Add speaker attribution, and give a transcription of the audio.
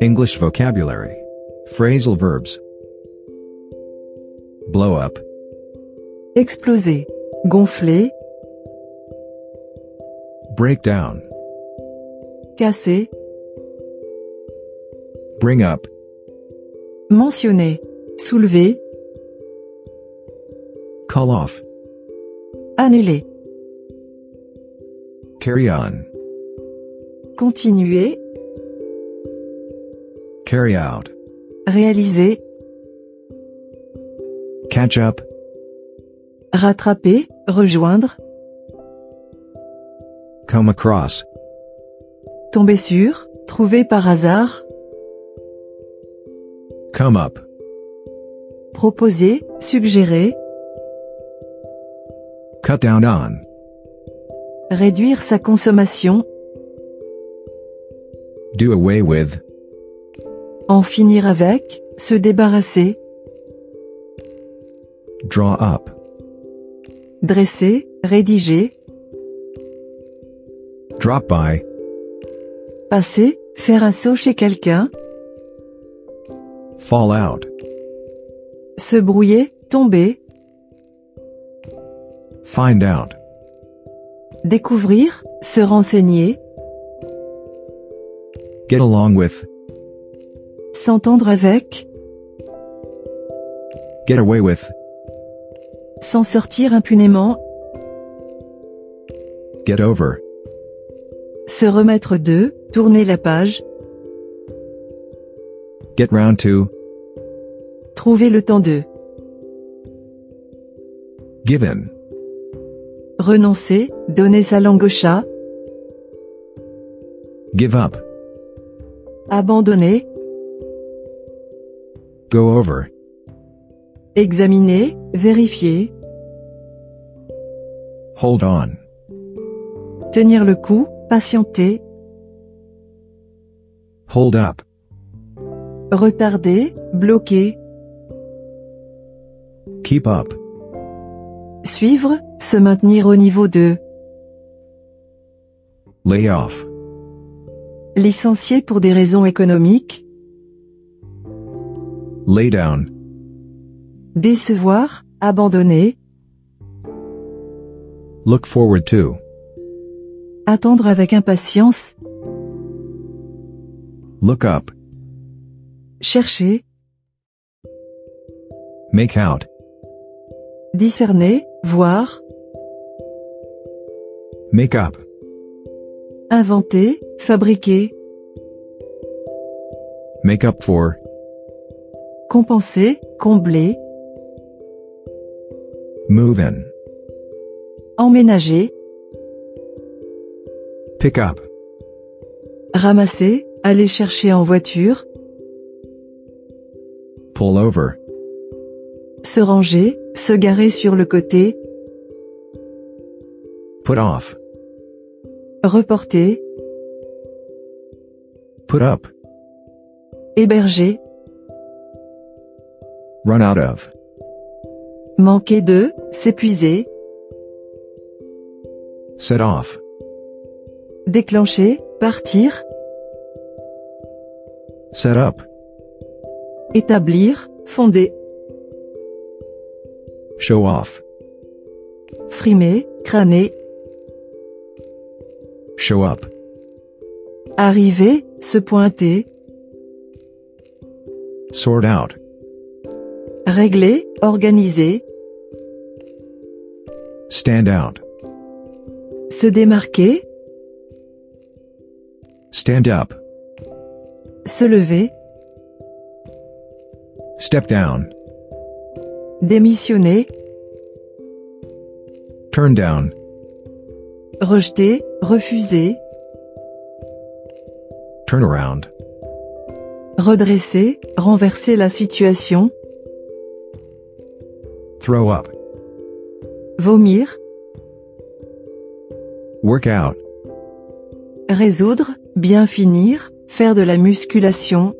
Speaker 1: English vocabulary. Phrasal verbs. Blow up,
Speaker 2: Exploser. Gonfler.
Speaker 1: break down,
Speaker 2: Casser.
Speaker 1: bring up,
Speaker 2: Mentionner. Soulever.
Speaker 1: call off,
Speaker 2: Annuler.
Speaker 1: carry on,
Speaker 2: Continuer.
Speaker 1: carry out,
Speaker 2: Réaliser.
Speaker 1: catch up,
Speaker 2: Rattraper. Rejoindre.
Speaker 1: come across,
Speaker 2: Tomber sur. Trouver par hasard.
Speaker 1: come up,
Speaker 2: Proposer. Suggérer.
Speaker 1: cut down on,
Speaker 2: Réduire sa consommation.
Speaker 1: Do away with,
Speaker 2: En finir avec. Se débarrasser.
Speaker 1: draw up,
Speaker 2: Dresser. Rédiger.
Speaker 1: drop by,
Speaker 2: Passer. Faire un saut chez quelqu'un.
Speaker 1: fall out,
Speaker 2: Se brouiller. Tomber.
Speaker 1: find out,
Speaker 2: Découvrir. Se renseigner.
Speaker 1: Get along with,
Speaker 2: S'entendre avec.
Speaker 1: get away with,
Speaker 2: S'en sortir impunément.
Speaker 1: get over,
Speaker 2: Se remettre de. Tourner la page.
Speaker 1: get round to,
Speaker 2: Trouver le temps de.
Speaker 1: give in,
Speaker 2: Renoncer. Donner sa langue au chat.
Speaker 1: give up,
Speaker 2: Abandonner.
Speaker 1: go over,
Speaker 2: Examiner. Vérifier.
Speaker 1: hold on,
Speaker 2: Tenir le coup. Patienter.
Speaker 1: hold up,
Speaker 2: Retarder. Bloquer.
Speaker 1: keep up,
Speaker 2: Suivre. Se maintenir au niveau de.
Speaker 1: lay off,
Speaker 2: Licencier pour des raisons économiques.
Speaker 1: lay down,
Speaker 2: Décevoir. Abandonner.
Speaker 1: look forward to,
Speaker 2: Attendre avec impatience.
Speaker 1: look up,
Speaker 2: Chercher.
Speaker 1: make out,
Speaker 2: Discerner. Voir.
Speaker 1: make up,
Speaker 2: Inventer. Fabriquer.
Speaker 1: make up for,
Speaker 2: Compenser. Combler.
Speaker 1: move in,
Speaker 2: Emménager.
Speaker 1: pick up,
Speaker 2: Ramasser. Aller chercher en voiture.
Speaker 1: pull over,
Speaker 2: Se ranger. Se garer sur le côté.
Speaker 1: put off,
Speaker 2: Reporter.
Speaker 1: Put up,
Speaker 2: Héberger.
Speaker 1: run out of,
Speaker 2: Manquer de. S'épuiser.
Speaker 1: set off,
Speaker 2: Déclencher. Partir.
Speaker 1: set up,
Speaker 2: Établir. Fonder.
Speaker 1: show off,
Speaker 2: Frimer. Crâner.
Speaker 1: show up,
Speaker 2: Arriver. Se pointer.
Speaker 1: sort out,
Speaker 2: Régler. Organiser.
Speaker 1: stand out,
Speaker 2: Se démarquer.
Speaker 1: stand up,
Speaker 2: Se lever.
Speaker 1: step down,
Speaker 2: Démissionner.
Speaker 1: turn down,
Speaker 2: Rejeter. Refuser.
Speaker 1: Turn around,
Speaker 2: Redresser. Renverser la situation.
Speaker 1: throw up,
Speaker 2: Vomir.
Speaker 1: work out,
Speaker 2: Résoudre. Bien finir. Faire de la musculation.